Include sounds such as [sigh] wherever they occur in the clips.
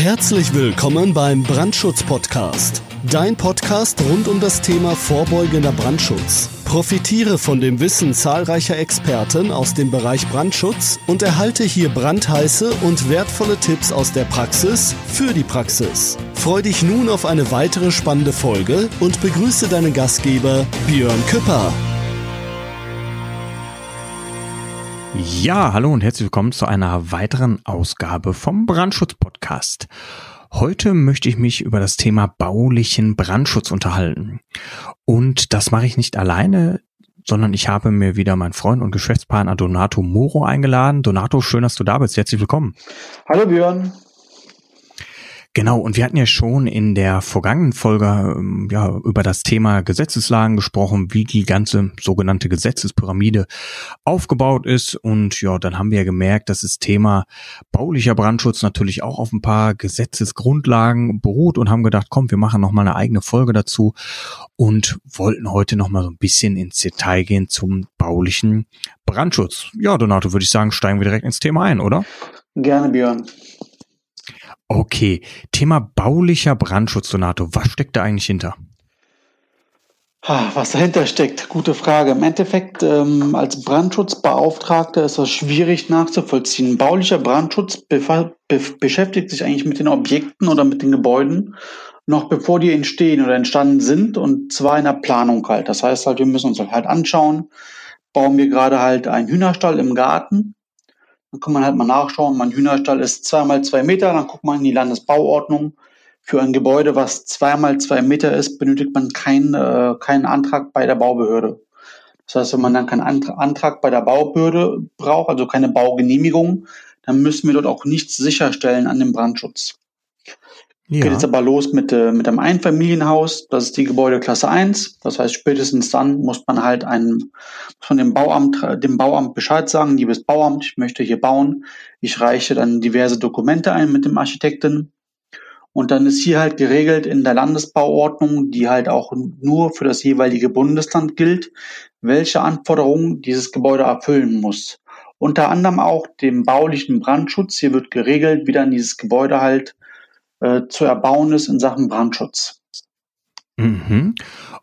Herzlich willkommen beim Brandschutz-Podcast. Dein Podcast rund um das Thema vorbeugender Brandschutz. Profitiere von dem Wissen zahlreicher Experten aus dem Bereich Brandschutz und erhalte hier brandheiße und wertvolle Tipps aus der Praxis für die Praxis. Freu dich nun auf eine weitere spannende Folge und begrüße deinen Gastgeber Björn Küpper. Ja, hallo und herzlich willkommen zu einer weiteren Ausgabe vom Brandschutz-Podcast. Heute möchte ich mich über das Thema baulichen Brandschutz unterhalten. Und das mache ich nicht alleine, sondern ich habe mir wieder meinen Freund und Geschäftspartner Donato Moro eingeladen. Donato, schön, dass du da bist. Herzlich willkommen. Hallo Björn. Genau, und wir hatten ja schon in der vergangenen Folge ähm, ja über das Thema Gesetzeslagen gesprochen, wie die ganze sogenannte Gesetzespyramide aufgebaut ist. Und ja, dann haben wir ja gemerkt, dass das Thema baulicher Brandschutz natürlich auch auf ein paar Gesetzesgrundlagen beruht und haben gedacht, komm, wir machen noch mal eine eigene Folge dazu und wollten heute noch mal so ein bisschen ins Detail gehen zum baulichen Brandschutz. Ja, Donato, würde ich sagen, steigen wir direkt ins Thema ein, oder? Gerne, Björn. Okay, Thema baulicher Brandschutz, Donato. Was steckt da eigentlich hinter? Was dahinter steckt, gute Frage. Im Endeffekt, ähm, als Brandschutzbeauftragter ist das schwierig nachzuvollziehen. Baulicher Brandschutz be beschäftigt sich eigentlich mit den Objekten oder mit den Gebäuden, noch bevor die entstehen oder entstanden sind und zwar in der Planung halt. Das heißt halt, wir müssen uns halt anschauen, bauen wir gerade halt einen Hühnerstall im Garten dann kann man halt mal nachschauen. Mein Hühnerstall ist zweimal zwei Meter. Dann guckt man in die Landesbauordnung. Für ein Gebäude, was zweimal zwei Meter ist, benötigt man keinen, äh, keinen Antrag bei der Baubehörde. Das heißt, wenn man dann keinen Antrag bei der Baubehörde braucht, also keine Baugenehmigung, dann müssen wir dort auch nichts sicherstellen an dem Brandschutz. Ja. Geht jetzt aber los mit, äh, mit einem Einfamilienhaus. Das ist die Gebäudeklasse 1. Das heißt, spätestens dann muss man halt einem, von dem Bauamt, dem Bauamt Bescheid sagen, liebes Bauamt, ich möchte hier bauen. Ich reiche dann diverse Dokumente ein mit dem Architekten. Und dann ist hier halt geregelt in der Landesbauordnung, die halt auch nur für das jeweilige Bundesland gilt, welche Anforderungen dieses Gebäude erfüllen muss. Unter anderem auch dem baulichen Brandschutz. Hier wird geregelt, wie dann dieses Gebäude halt äh, zu erbauen ist in Sachen Brandschutz. Mhm.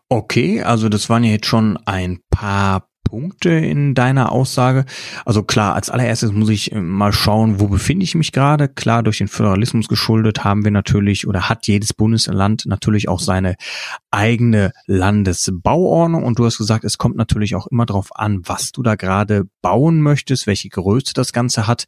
Okay, also das waren ja jetzt schon ein paar Punkte in deiner Aussage. Also klar, als allererstes muss ich äh, mal schauen, wo befinde ich mich gerade. Klar, durch den Föderalismus geschuldet haben wir natürlich oder hat jedes Bundesland natürlich auch seine eigene Landesbauordnung. Und du hast gesagt, es kommt natürlich auch immer darauf an, was du da gerade bauen möchtest, welche Größe das Ganze hat.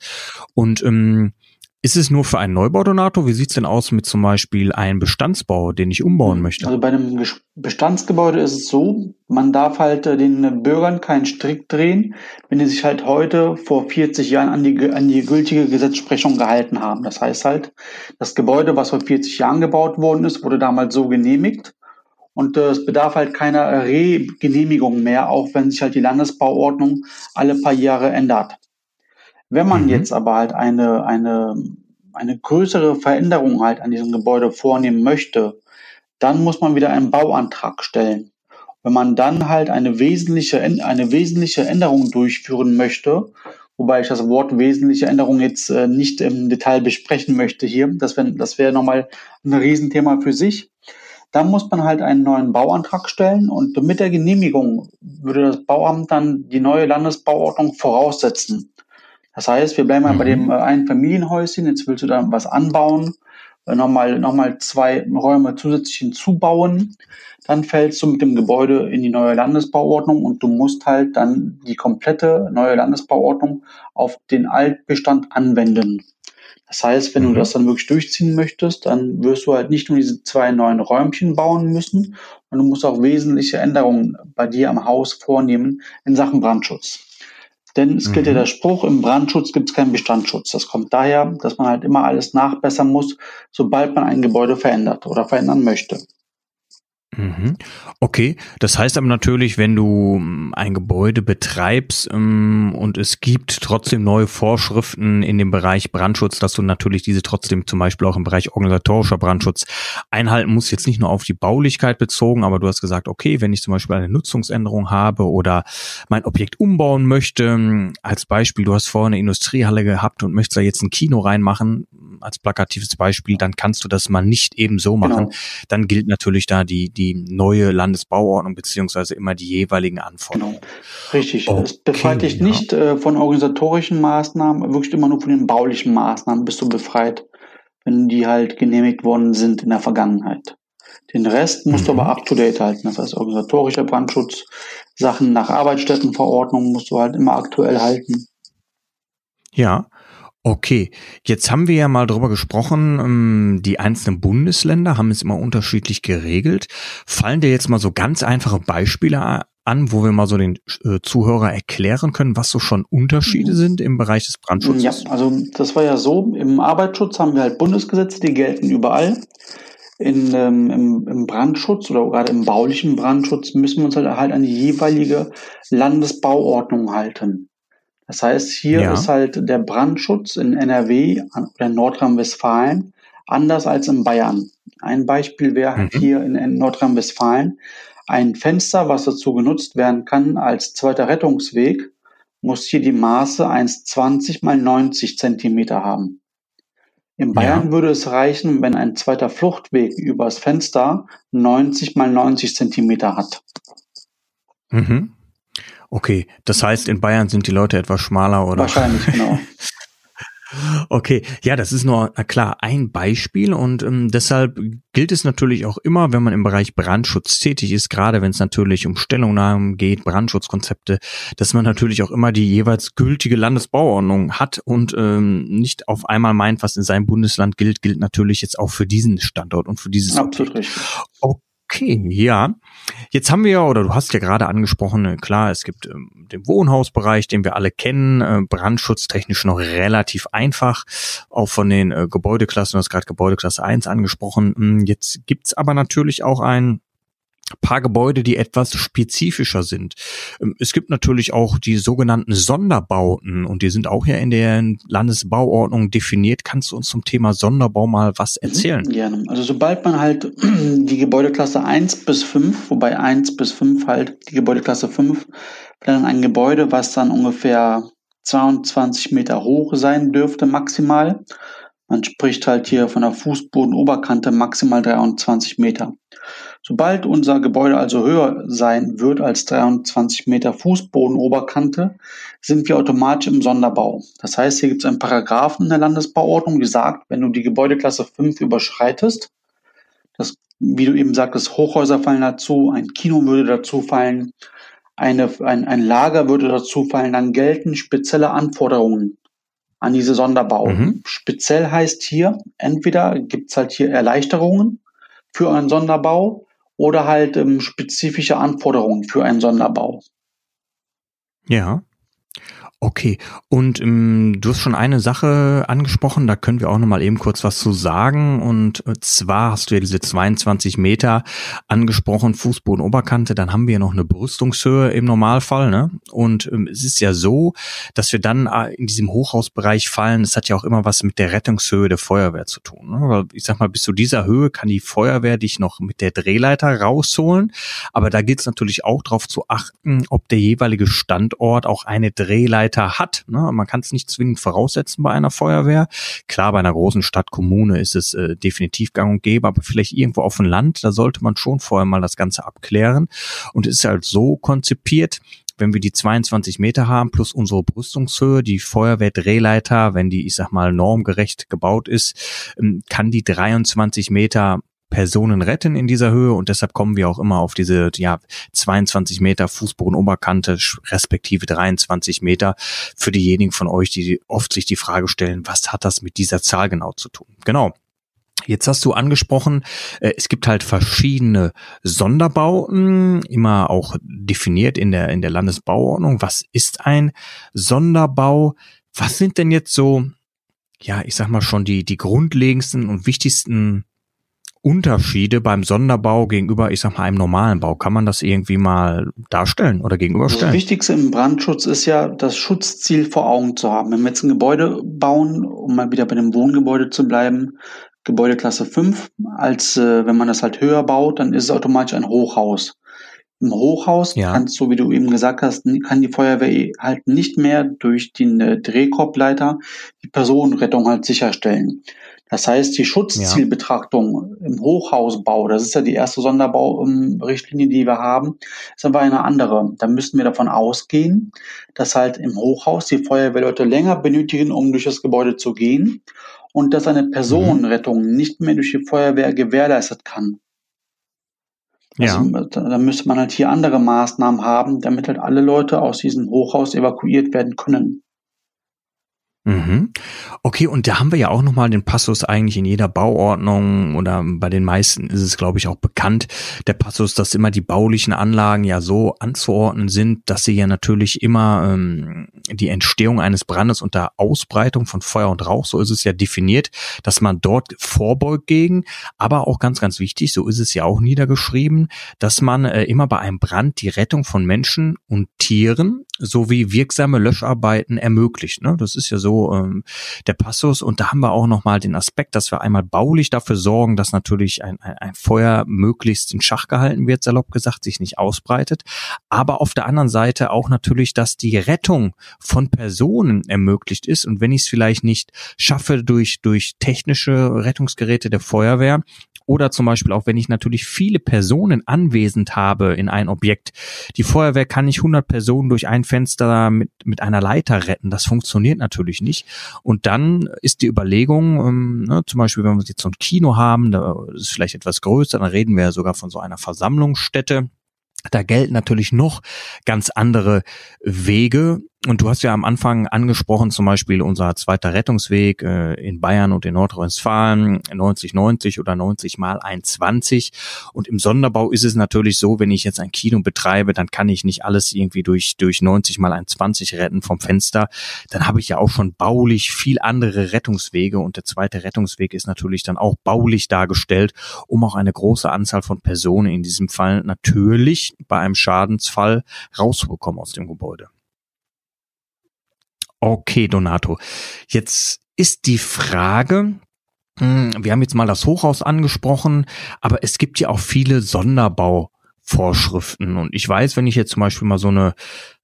Und ähm, ist es nur für einen Neubau, Donato? Wie sieht's denn aus mit zum Beispiel einem Bestandsbau, den ich umbauen möchte? Also bei einem Bestandsgebäude ist es so, man darf halt äh, den Bürgern keinen Strick drehen, wenn die sich halt heute vor 40 Jahren an die, an die gültige Gesetzesprechung gehalten haben. Das heißt halt, das Gebäude, was vor 40 Jahren gebaut worden ist, wurde damals so genehmigt. Und äh, es bedarf halt keiner Re-Genehmigung mehr, auch wenn sich halt die Landesbauordnung alle paar Jahre ändert. Wenn man mhm. jetzt aber halt eine, eine, eine größere Veränderung halt an diesem Gebäude vornehmen möchte, dann muss man wieder einen Bauantrag stellen. Wenn man dann halt eine wesentliche, eine wesentliche Änderung durchführen möchte, wobei ich das Wort wesentliche Änderung jetzt äh, nicht im Detail besprechen möchte hier, das wäre das wäre nochmal ein Riesenthema für sich, dann muss man halt einen neuen Bauantrag stellen und mit der Genehmigung würde das Bauamt dann die neue Landesbauordnung voraussetzen. Das heißt, wir bleiben mal mhm. bei dem mhm. äh, einen Familienhäuschen, jetzt willst du da was anbauen, äh, nochmal, nochmal zwei Räume zusätzlich hinzubauen, dann fällst du mit dem Gebäude in die neue Landesbauordnung und du musst halt dann die komplette neue Landesbauordnung auf den Altbestand anwenden. Das heißt, wenn mhm. du das dann wirklich durchziehen möchtest, dann wirst du halt nicht nur diese zwei neuen Räumchen bauen müssen, sondern du musst auch wesentliche Änderungen bei dir am Haus vornehmen in Sachen Brandschutz. Denn es gilt ja mhm. der Spruch, im Brandschutz gibt es keinen Bestandsschutz. Das kommt daher, dass man halt immer alles nachbessern muss, sobald man ein Gebäude verändert oder verändern möchte. Mhm. Okay, das heißt aber natürlich, wenn du ähm, ein Gebäude betreibst ähm, und es gibt trotzdem neue Vorschriften in dem Bereich Brandschutz, dass du natürlich diese trotzdem zum Beispiel auch im Bereich organisatorischer Brandschutz einhalten musst, jetzt nicht nur auf die Baulichkeit bezogen, aber du hast gesagt, okay, wenn ich zum Beispiel eine Nutzungsänderung habe oder mein Objekt umbauen möchte, ähm, als Beispiel, du hast vorher eine Industriehalle gehabt und möchtest da jetzt ein Kino reinmachen, als plakatives Beispiel, dann kannst du das mal nicht eben so machen. Genau. Dann gilt natürlich da die, die neue Landesbauordnung beziehungsweise immer die jeweiligen Anforderungen. Genau. Richtig. Okay, es befreit dich nicht äh, von organisatorischen Maßnahmen, wirklich immer nur von den baulichen Maßnahmen bist du befreit, wenn die halt genehmigt worden sind in der Vergangenheit. Den Rest musst mhm. du aber up to date halten. Das heißt, organisatorischer Brandschutz, Sachen nach Arbeitsstättenverordnung musst du halt immer aktuell halten. Ja, Okay, jetzt haben wir ja mal drüber gesprochen, ähm, die einzelnen Bundesländer haben es immer unterschiedlich geregelt. Fallen dir jetzt mal so ganz einfache Beispiele an, wo wir mal so den äh, Zuhörer erklären können, was so schon Unterschiede mhm. sind im Bereich des Brandschutzes? Ja, also das war ja so, im Arbeitsschutz haben wir halt Bundesgesetze, die gelten überall. In, ähm, im, im Brandschutz oder gerade im baulichen Brandschutz müssen wir uns halt, halt an die jeweilige Landesbauordnung halten. Das heißt, hier ja. ist halt der Brandschutz in NRW oder Nordrhein-Westfalen anders als in Bayern. Ein Beispiel wäre halt mhm. hier in Nordrhein-Westfalen ein Fenster, was dazu genutzt werden kann als zweiter Rettungsweg, muss hier die Maße 1,20 mal 90 Zentimeter haben. In Bayern ja. würde es reichen, wenn ein zweiter Fluchtweg übers Fenster 90 mal 90 Zentimeter hat. Mhm. Okay, das heißt, in Bayern sind die Leute etwas schmaler, oder? Wahrscheinlich, genau. [laughs] Okay, ja, das ist nur klar ein Beispiel und ähm, deshalb gilt es natürlich auch immer, wenn man im Bereich Brandschutz tätig ist, gerade wenn es natürlich um Stellungnahmen geht, Brandschutzkonzepte, dass man natürlich auch immer die jeweils gültige Landesbauordnung hat und ähm, nicht auf einmal meint, was in seinem Bundesland gilt, gilt natürlich jetzt auch für diesen Standort und für dieses Absolut Objekt. richtig. Okay. Okay, ja. Jetzt haben wir, oder du hast ja gerade angesprochen, äh, klar, es gibt ähm, den Wohnhausbereich, den wir alle kennen, äh, brandschutztechnisch noch relativ einfach, auch von den äh, Gebäudeklassen, du hast gerade Gebäudeklasse 1 angesprochen. Hm, jetzt gibt's aber natürlich auch ein paar Gebäude, die etwas spezifischer sind. Ähm, es gibt natürlich auch die sogenannten Sonderbauten und die sind auch ja in der Landesbauordnung definiert. Kannst du uns zum Thema Sonderbau mal was mhm, erzählen? Gerne. Also sobald man halt [clears throat] die Gebäudeklasse 1 bis 5, wobei 1 bis 5 halt die Gebäudeklasse 5, dann ein Gebäude, was dann ungefähr 22 Meter hoch sein dürfte maximal. Man spricht halt hier von der Fußbodenoberkante maximal 23 Meter. Sobald unser Gebäude also höher sein wird als 23 Meter Fußbodenoberkante, sind wir automatisch im Sonderbau. Das heißt, hier gibt es einen Paragraphen in der Landesbauordnung, die sagt, wenn du die Gebäudeklasse 5 überschreitest, das, wie du eben sagtest, Hochhäuser fallen dazu, ein Kino würde dazu fallen, eine, ein, ein Lager würde dazu fallen, dann gelten spezielle Anforderungen an diese Sonderbau. Mhm. Speziell heißt hier, entweder gibt es halt hier Erleichterungen für einen Sonderbau oder halt ähm, spezifische Anforderungen für einen Sonderbau. Ja. Okay, und ähm, du hast schon eine Sache angesprochen, da können wir auch nochmal eben kurz was zu sagen. Und äh, zwar hast du ja diese 22 Meter angesprochen, Fußboden, Oberkante, dann haben wir noch eine Brüstungshöhe im Normalfall. Ne? Und ähm, es ist ja so, dass wir dann äh, in diesem Hochhausbereich fallen. Das hat ja auch immer was mit der Rettungshöhe der Feuerwehr zu tun. Ne? Weil ich sag mal, bis zu dieser Höhe kann die Feuerwehr dich noch mit der Drehleiter rausholen. Aber da gilt es natürlich auch darauf zu achten, ob der jeweilige Standort auch eine Drehleiter Mitarbeiter hat. Ne? Man kann es nicht zwingend voraussetzen bei einer Feuerwehr. Klar, bei einer großen Stadt, Kommune ist es äh, definitiv gang und gäbe, aber vielleicht irgendwo auf dem Land, da sollte man schon vorher mal das Ganze abklären. Und es ist halt so konzipiert, wenn wir die 22 Meter haben plus unsere Brüstungshöhe, die Feuerwehrdrehleiter, wenn die, ich sag mal, normgerecht gebaut ist, ähm, kann die 23 Meter Personen retten in dieser Höhe und deshalb kommen wir auch immer auf diese ja 22 Meter Fußbodenoberkante respektive 23 Meter für diejenigen von euch, die oft sich die Frage stellen, was hat das mit dieser Zahl genau zu tun? Genau. Jetzt hast du angesprochen, äh, es gibt halt verschiedene Sonderbauten, immer auch definiert in der, in der Landesbauordnung. Was ist ein Sonderbau? Was sind denn jetzt so, ja, ich sag mal schon die, die grundlegendsten und wichtigsten Unterschiede beim Sonderbau gegenüber, ich sag mal, einem normalen Bau? Kann man das irgendwie mal darstellen oder gegenüberstellen? Das Wichtigste im Brandschutz ist ja, das Schutzziel vor Augen zu haben. Wenn wir jetzt ein Gebäude bauen, um mal wieder bei dem Wohngebäude zu bleiben, Gebäudeklasse 5, als äh, wenn man das halt höher baut, dann ist es automatisch ein Hochhaus. Im Hochhaus Ja. kannst du, wie du eben gesagt hast, kann die Feuerwehr halt nicht mehr durch den äh, Drehkorbleiter die Personenrettung halt sicherstellen. Das heißt, die Schutzzielbetrachtung im Hochhausbau, das ist ja die erste Sonderbau-Richtlinie, die wir haben, ist aber eine andere. Da müssen wir davon ausgehen, dass halt im Hochhaus die Feuerwehrleute länger benötigen, um durch das Gebäude zu gehen und dass eine Personenrettung nicht mehr durch die Feuerwehr gewährleistet kann. Ja. Also, da müsste man halt hier andere Maßnahmen haben, damit halt alle Leute aus diesem Hochhaus evakuiert werden können. Mhm. Okay, und da haben wir ja auch nochmal den Passus eigentlich in jeder Bauordnung oder bei den meisten ist es, glaube ich, auch bekannt, der Passus, dass immer die baulichen Anlagen ja so anzuordnen sind, dass sie ja natürlich immer ähm, die Entstehung eines Brandes unter Ausbreitung von Feuer und Rauch, so ist es ja definiert, dass man dort vorbeugt gegen, aber auch ganz, ganz wichtig, so ist es ja auch niedergeschrieben, dass man äh, immer bei einem Brand die Rettung von Menschen und Tieren sowie wirksame Löscharbeiten ermöglicht. Ne? Das ist ja so ähm, der Passus. Und da haben wir auch nochmal den Aspekt, dass wir einmal baulich dafür sorgen, dass natürlich ein, ein, ein Feuer möglichst in Schach gehalten wird, salopp gesagt, sich nicht ausbreitet. Aber auf der anderen Seite auch natürlich, dass die Rettung von Personen ermöglicht ist. Und wenn ich es vielleicht nicht schaffe durch, durch technische Rettungsgeräte der Feuerwehr, oder zum Beispiel auch, wenn ich natürlich viele Personen anwesend habe in ein Objekt. Die Feuerwehr kann nicht 100 Personen durch ein Fenster mit, mit einer Leiter retten. Das funktioniert natürlich nicht. Und dann ist die Überlegung, ähm, ne, zum Beispiel, wenn wir jetzt so ein Kino haben, da ist vielleicht etwas größer, dann reden wir ja sogar von so einer Versammlungsstätte. Da gelten natürlich noch ganz andere Wege. Und du hast ja am Anfang angesprochen, zum Beispiel unser zweiter Rettungsweg äh, in Bayern und in Nordrhein-Westfalen, 90-90 oder 90 mal 120. Und im Sonderbau ist es natürlich so, wenn ich jetzt ein Kino betreibe, dann kann ich nicht alles irgendwie durch, durch 90 mal 120 retten vom Fenster. Dann habe ich ja auch schon baulich viel andere Rettungswege. Und der zweite Rettungsweg ist natürlich dann auch baulich dargestellt, um auch eine große Anzahl von Personen in diesem Fall natürlich bei einem Schadensfall rauszubekommen aus dem Gebäude. Okay, Donato. Jetzt ist die Frage, hm, wir haben jetzt mal das Hochhaus angesprochen, aber es gibt ja auch viele Sonderbauvorschriften. Und ich weiß, wenn ich jetzt zum Beispiel mal so eine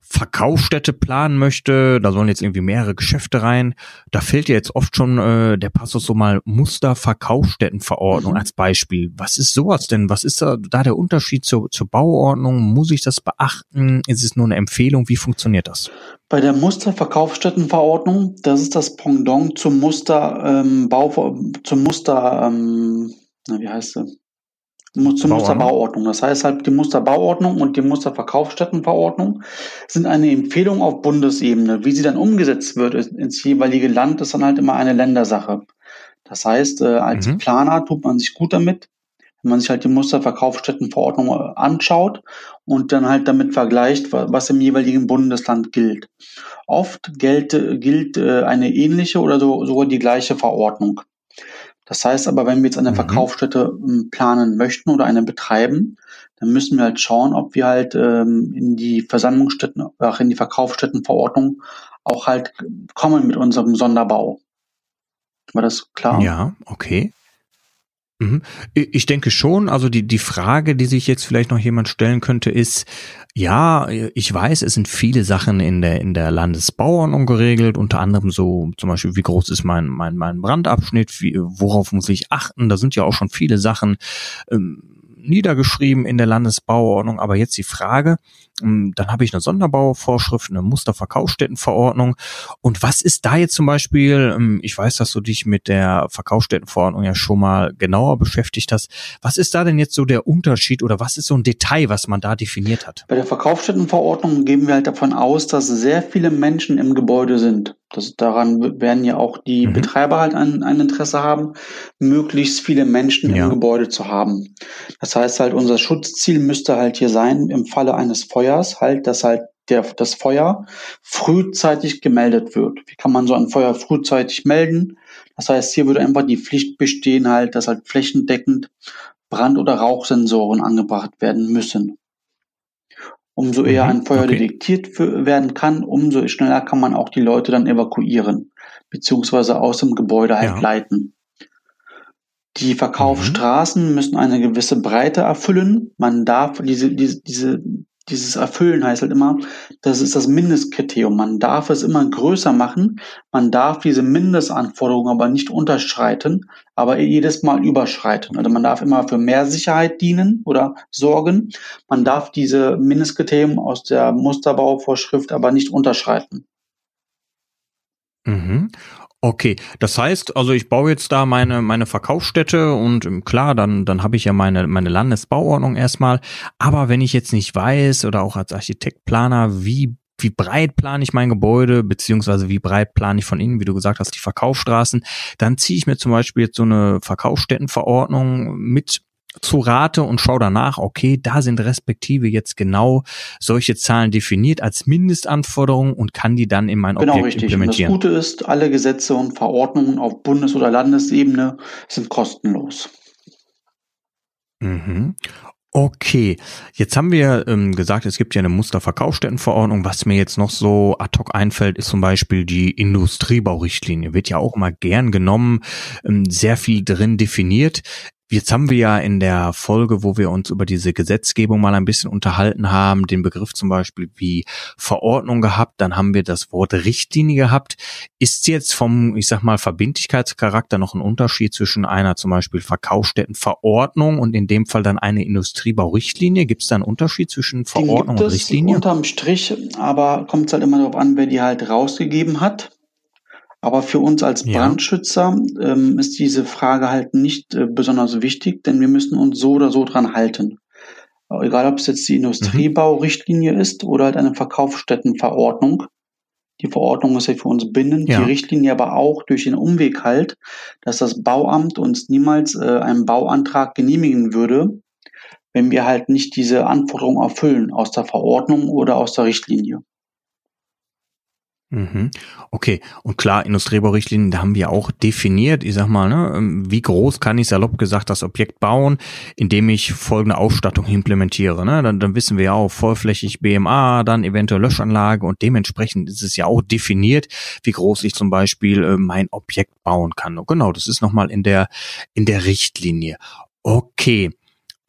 Verkaufsstätte planen möchte, da sollen jetzt irgendwie mehrere Geschäfte rein, da fehlt ja jetzt oft schon äh, der Passus so mal Musterverkaufsstättenverordnung Mhm. als Beispiel. Was ist sowas denn? Was ist da, da der Unterschied zur, zur Bauordnung? Muss ich das beachten? Ist es nur eine Empfehlung? Wie funktioniert das? Bei der Musterverkaufsstättenverordnung, das ist das Pendant zum Muster ähm, Bau, zum Muster, ähm, na, wie heißt sie? Zur Bauordnung. Musterbauordnung. Das heißt halt, die Musterbauordnung und die Musterverkaufsstättenverordnung sind eine Empfehlung auf Bundesebene. Wie sie dann umgesetzt wird ins jeweilige Land, ist dann halt immer eine Ländersache. Das heißt, äh, als Mhm. Planer tut man sich gut damit, wenn man sich halt die Musterverkaufsstättenverordnung äh, anschaut und dann halt damit vergleicht, wa- was im jeweiligen Bundesland gilt. Oft gilt, gilt äh, eine ähnliche oder so, sogar die gleiche Verordnung. Das heißt aber, wenn wir jetzt eine Mhm. Verkaufsstätte ähm, planen möchten oder eine betreiben, dann müssen wir halt schauen, ob wir halt ähm, in die Versammlungsstätten, auch in die Verkaufsstättenverordnung auch halt kommen mit unserem Sonderbau. War das klar? Ja, okay. Mhm. Ich denke schon, also die, die Frage, die sich jetzt vielleicht noch jemand stellen könnte, ist, ja, ich weiß, es sind viele Sachen in der, in der Landesbauordnung geregelt, unter anderem so zum Beispiel, wie groß ist mein, mein, mein Brandabschnitt, wie, worauf muss ich achten, da sind ja auch schon viele Sachen ähm, niedergeschrieben in der Landesbauordnung, aber jetzt die Frage, dann habe ich eine Sonderbauvorschrift, eine Musterverkaufsstättenverordnung und was ist da jetzt zum Beispiel, ähm, ich weiß, dass du dich mit der Verkaufsstättenverordnung ja schon mal genauer beschäftigt hast, was ist da denn jetzt so der Unterschied oder was ist so ein Detail, was man da definiert hat? Bei der Verkaufsstättenverordnung gehen wir halt davon aus, dass sehr viele Menschen im Gebäude sind. Das, daran werden ja auch die Mhm. Betreiber halt ein, ein Interesse haben, möglichst viele Menschen Ja. im Gebäude zu haben. Das heißt halt, unser Schutzziel müsste halt hier sein, im Falle eines Feuers halt, dass halt der, das Feuer frühzeitig gemeldet wird. Wie kann man so ein Feuer frühzeitig melden? Das heißt, hier würde einfach die Pflicht bestehen halt, dass halt flächendeckend Brand- oder Rauchsensoren angebracht werden müssen. Umso eher Mhm, ein Feuer okay. detektiert werden kann, umso schneller kann man auch die Leute dann evakuieren, beziehungsweise aus dem Gebäude halt Ja. leiten. Die Verkaufsstraßen mhm. müssen eine gewisse Breite erfüllen. Man darf diese, diese, diese, dieses Erfüllen heißt halt immer, das ist das Mindestkriterium. Man darf es immer größer machen. Man darf diese Mindestanforderungen aber nicht unterschreiten, aber jedes Mal überschreiten. Also man darf immer für mehr Sicherheit dienen oder sorgen. Man darf diese Mindestkriterien aus der Musterbauvorschrift aber nicht unterschreiten. Mhm. Okay, das heißt, also ich baue jetzt da meine meine Verkaufsstätte und ähm, klar, dann dann habe ich ja meine meine Landesbauordnung erstmal, aber wenn ich jetzt nicht weiß oder auch als Architektplaner, wie wie breit plane ich mein Gebäude, beziehungsweise wie breit plane ich von innen, wie du gesagt hast, die Verkaufsstraßen, dann ziehe ich mir zum Beispiel jetzt so eine Verkaufsstättenverordnung mit zu Rate und schau danach, okay, da sind respektive jetzt genau solche Zahlen definiert als Mindestanforderungen und kann die dann in mein genau, Objekt richtig. implementieren. Und das Gute ist, alle Gesetze und Verordnungen auf Bundes- oder Landesebene sind kostenlos. Mhm. Okay, jetzt haben wir ähm, gesagt, es gibt ja eine Musterverkaufsstättenverordnung. Was mir jetzt noch so ad hoc einfällt, ist zum Beispiel die Industriebaurichtlinie. Wird ja auch immer gern genommen, ähm, sehr viel drin definiert. Jetzt haben wir ja in der Folge, wo wir uns über diese Gesetzgebung mal ein bisschen unterhalten haben, den Begriff zum Beispiel wie Verordnung gehabt, dann haben wir das Wort Richtlinie gehabt. Ist jetzt vom, ich sag mal, Verbindlichkeitscharakter noch ein Unterschied zwischen einer zum Beispiel Verkaufsstättenverordnung und in dem Fall dann eine Industriebaurichtlinie? Gibt es da einen Unterschied zwischen Verordnung und Richtlinie? Unterm Strich, aber kommt es halt immer darauf an, wer die halt rausgegeben hat. Aber für uns als ja. Brandschützer ähm, ist diese Frage halt nicht äh, besonders wichtig, denn wir müssen uns so oder so dran halten. Egal, ob es jetzt die Industriebaurichtlinie mhm. ist oder halt eine Verkaufsstättenverordnung. Die Verordnung ist ja für uns bindend, ja. die Richtlinie aber auch durch den Umweg halt, dass das Bauamt uns niemals äh, einen Bauantrag genehmigen würde, wenn wir halt nicht diese Anforderungen erfüllen aus der Verordnung oder aus der Richtlinie. Mhm. Okay, und klar, Industriebaurichtlinien, da haben wir auch definiert, ich sag mal, ne, ähm, wie groß kann ich salopp gesagt das Objekt bauen, indem ich folgende Ausstattung implementiere. Ne? Dann, dann wissen wir ja auch vollflächig BMA, dann eventuell Löschanlage und dementsprechend ist es ja auch definiert, wie groß ich zum Beispiel äh, mein Objekt bauen kann. Und genau, das ist nochmal in der, in der Richtlinie. Okay.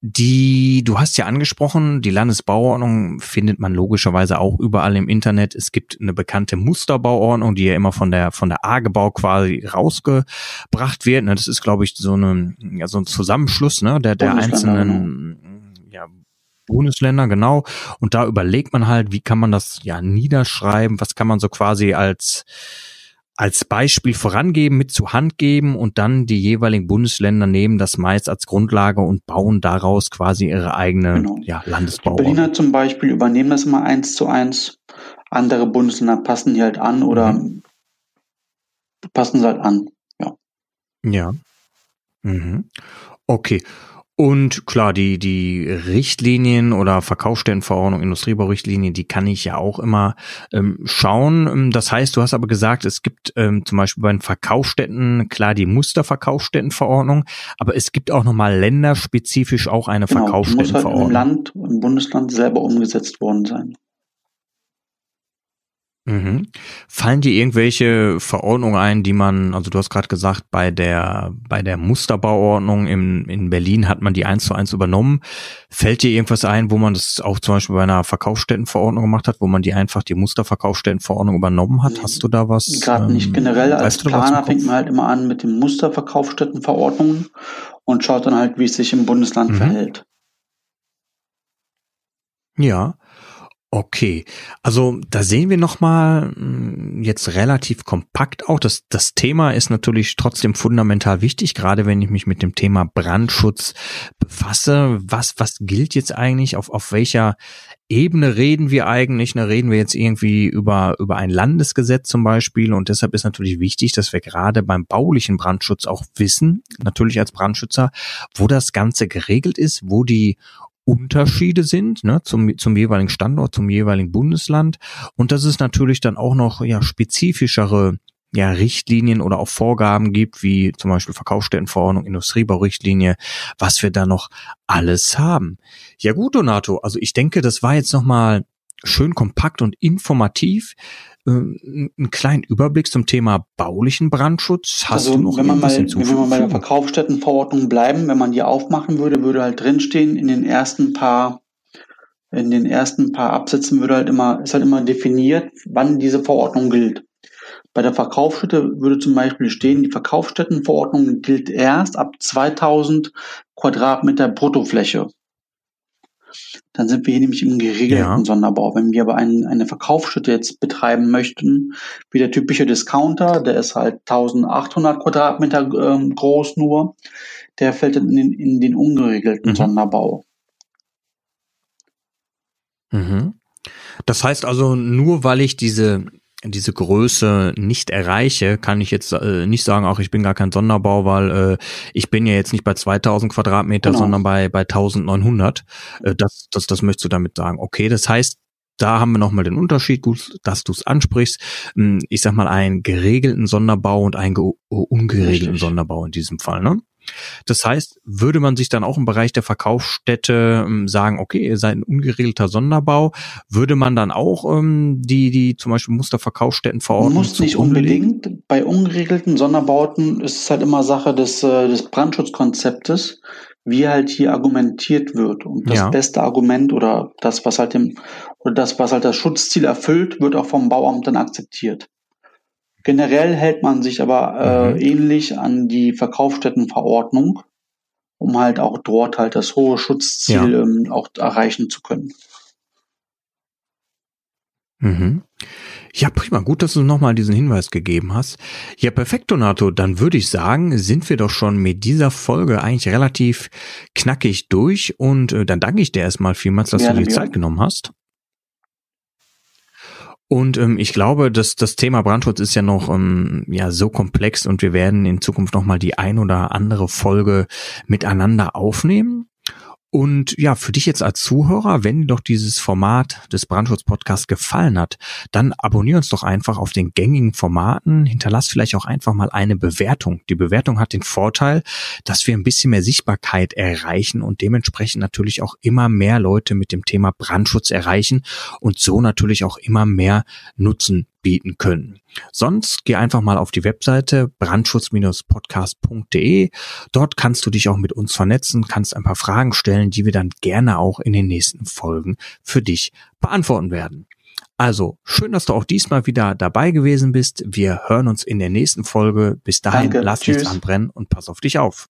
Die, du hast ja angesprochen, die Landesbauordnung findet man logischerweise auch überall im Internet. Es gibt eine bekannte Musterbauordnung, die ja immer von der von der AGEBau quasi rausgebracht wird. Ne, das ist, glaube ich, so, eine, ja, so ein Zusammenschluss ne, der, der einzelnen genau. ja, Bundesländer, genau. Und da überlegt man halt, wie kann man das ja niederschreiben, was kann man so quasi als als Beispiel vorangeben, mit zur Hand geben und dann die jeweiligen Bundesländer nehmen das meist als Grundlage und bauen daraus quasi ihre eigene genau. ja, Landesbau. Die Berliner zum Beispiel übernehmen das immer eins zu eins. Andere Bundesländer passen die halt an oder mhm. passen sie halt an. Ja. Ja. Mhm. Okay. Und klar, die, die Richtlinien oder Verkaufsstellenverordnung, Industriebaurichtlinien, die kann ich ja auch immer ähm, schauen. Ähm, das heißt, du hast aber gesagt, es gibt ähm, zum Beispiel bei den Verkaufsstätten, klar, die Musterverkaufsstättenverordnung, aber es gibt auch nochmal länderspezifisch auch eine genau, Verkaufsstättenverordnung. Muss halt im Land, im Bundesland selber umgesetzt worden sein. Mhm. Fallen dir irgendwelche Verordnungen ein, die man, also du hast gerade gesagt, bei der bei der Musterbauordnung in, in Berlin hat man die eins zu eins übernommen. Fällt dir irgendwas ein, wo man das auch zum Beispiel bei einer Verkaufsstättenverordnung gemacht hat, wo man die einfach die Musterverkaufsstättenverordnung übernommen hat? Hast du da was? Gerade ähm, nicht generell. Als Planer fängt man halt immer an mit den Musterverkaufsstättenverordnungen und schaut dann halt, wie es sich im Bundesland mhm. verhält. Ja. Okay, also da sehen wir nochmal hm, jetzt relativ kompakt auch. Das, das Thema ist natürlich trotzdem fundamental wichtig, gerade wenn ich mich mit dem Thema Brandschutz befasse. Was, was gilt jetzt eigentlich? Auf, auf welcher Ebene reden wir eigentlich? Ne, reden wir jetzt irgendwie über, über ein Landesgesetz zum Beispiel? Und deshalb ist natürlich wichtig, dass wir gerade beim baulichen Brandschutz auch wissen, natürlich als Brandschützer, wo das Ganze geregelt ist, wo die Unterschiede sind ne, zum, zum jeweiligen Standort, zum jeweiligen Bundesland und dass es natürlich dann auch noch ja spezifischere ja, Richtlinien oder auch Vorgaben gibt, wie zum Beispiel Verkaufsstättenverordnung, Industriebaurichtlinie, was wir da noch alles haben. Ja gut, Donato, also ich denke, das war jetzt nochmal schön kompakt und informativ. Äh, einen kleinen Überblick zum Thema baulichen Brandschutz? Hast also, du noch wenn man mal, wenn wir mal bei der Verkaufsstättenverordnung bleiben, wenn man die aufmachen würde, würde halt drinstehen, in den ersten paar in den ersten paar Absätzen würde halt immer, ist halt immer definiert, wann diese Verordnung gilt. Bei der Verkaufsstätte würde zum Beispiel stehen, die Verkaufsstättenverordnung gilt erst ab 2000 Quadratmeter Bruttofläche. Dann sind wir hier nämlich im geregelten ja. Sonderbau. Wenn wir aber ein, eine Verkaufsstätte jetzt betreiben möchten, wie der typische Discounter, der ist halt 1800 Quadratmeter ähm, groß nur, der fällt dann in den, in den ungeregelten mhm. Sonderbau. Mhm. Das heißt also, nur weil ich diese diese Größe nicht erreiche, kann ich jetzt äh, nicht sagen, auch ich bin gar kein Sonderbau, weil äh, ich bin ja jetzt nicht bei 2000 Quadratmeter, genau. sondern bei bei 1900. Äh, das das das möchtest du damit sagen. Okay, das heißt, da haben wir nochmal den Unterschied, gut, dass du es ansprichst. Hm, ich sag mal, einen geregelten Sonderbau und einen ungeregelten Richtig. Sonderbau in diesem Fall, ne? Das heißt, würde man sich dann auch im Bereich der Verkaufsstätte ähm, sagen, okay, ihr seid ein ungeregelter Sonderbau, würde man dann auch ähm, die, die zum Beispiel Musterverkaufsstättenverordnung Muss nicht unbedingt. Bei ungeregelten Sonderbauten ist es halt immer Sache des, äh, des Brandschutzkonzeptes, wie halt hier argumentiert wird. Und das ja. beste Argument oder das, was halt dem, oder das, was halt das Schutzziel erfüllt, wird auch vom Bauamt dann akzeptiert. Generell hält man sich aber äh, mhm. ähnlich an die Verkaufsstättenverordnung, um halt auch dort halt das hohe Schutzziel ja. ähm, auch erreichen zu können. Mhm. Ja, prima. Gut, dass du nochmal diesen Hinweis gegeben hast. Ja, perfekt, Donato. Dann würde ich sagen, sind wir doch schon mit dieser Folge eigentlich relativ knackig durch. Und äh, dann danke ich dir erstmal vielmals, dass Gerne, du dir Zeit genommen hast. Und ähm, ich glaube, dass das Thema Brandschutz ist ja noch ähm, ja so komplex und wir werden in Zukunft noch mal die ein oder andere Folge miteinander aufnehmen. Und ja, für dich jetzt als Zuhörer, wenn dir doch dieses Format des Brandschutz-Podcasts gefallen hat, dann abonnier uns doch einfach auf den gängigen Formaten, hinterlass vielleicht auch einfach mal eine Bewertung. Die Bewertung hat den Vorteil, dass wir ein bisschen mehr Sichtbarkeit erreichen und dementsprechend natürlich auch immer mehr Leute mit dem Thema Brandschutz erreichen und so natürlich auch immer mehr Nutzen bieten können. Sonst geh einfach mal auf die Webseite brandschutz-podcast.de. Dort kannst du dich auch mit uns vernetzen, kannst ein paar Fragen stellen, die wir dann gerne auch in den nächsten Folgen für dich beantworten werden. Also schön, dass du auch diesmal wieder dabei gewesen bist. Wir hören uns in der nächsten Folge. Bis dahin, Danke. lass Tschüss. nichts anbrennen und pass auf dich auf.